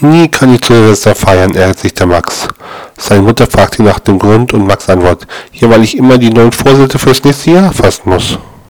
Nie kann ich zu Silvester feiern, ärgert sich der Max. Seine Mutter fragt ihn nach dem Grund und Max antwortet, ja, weil ich immer die neuen Vorsätze fürs nächste Jahr fassen muss.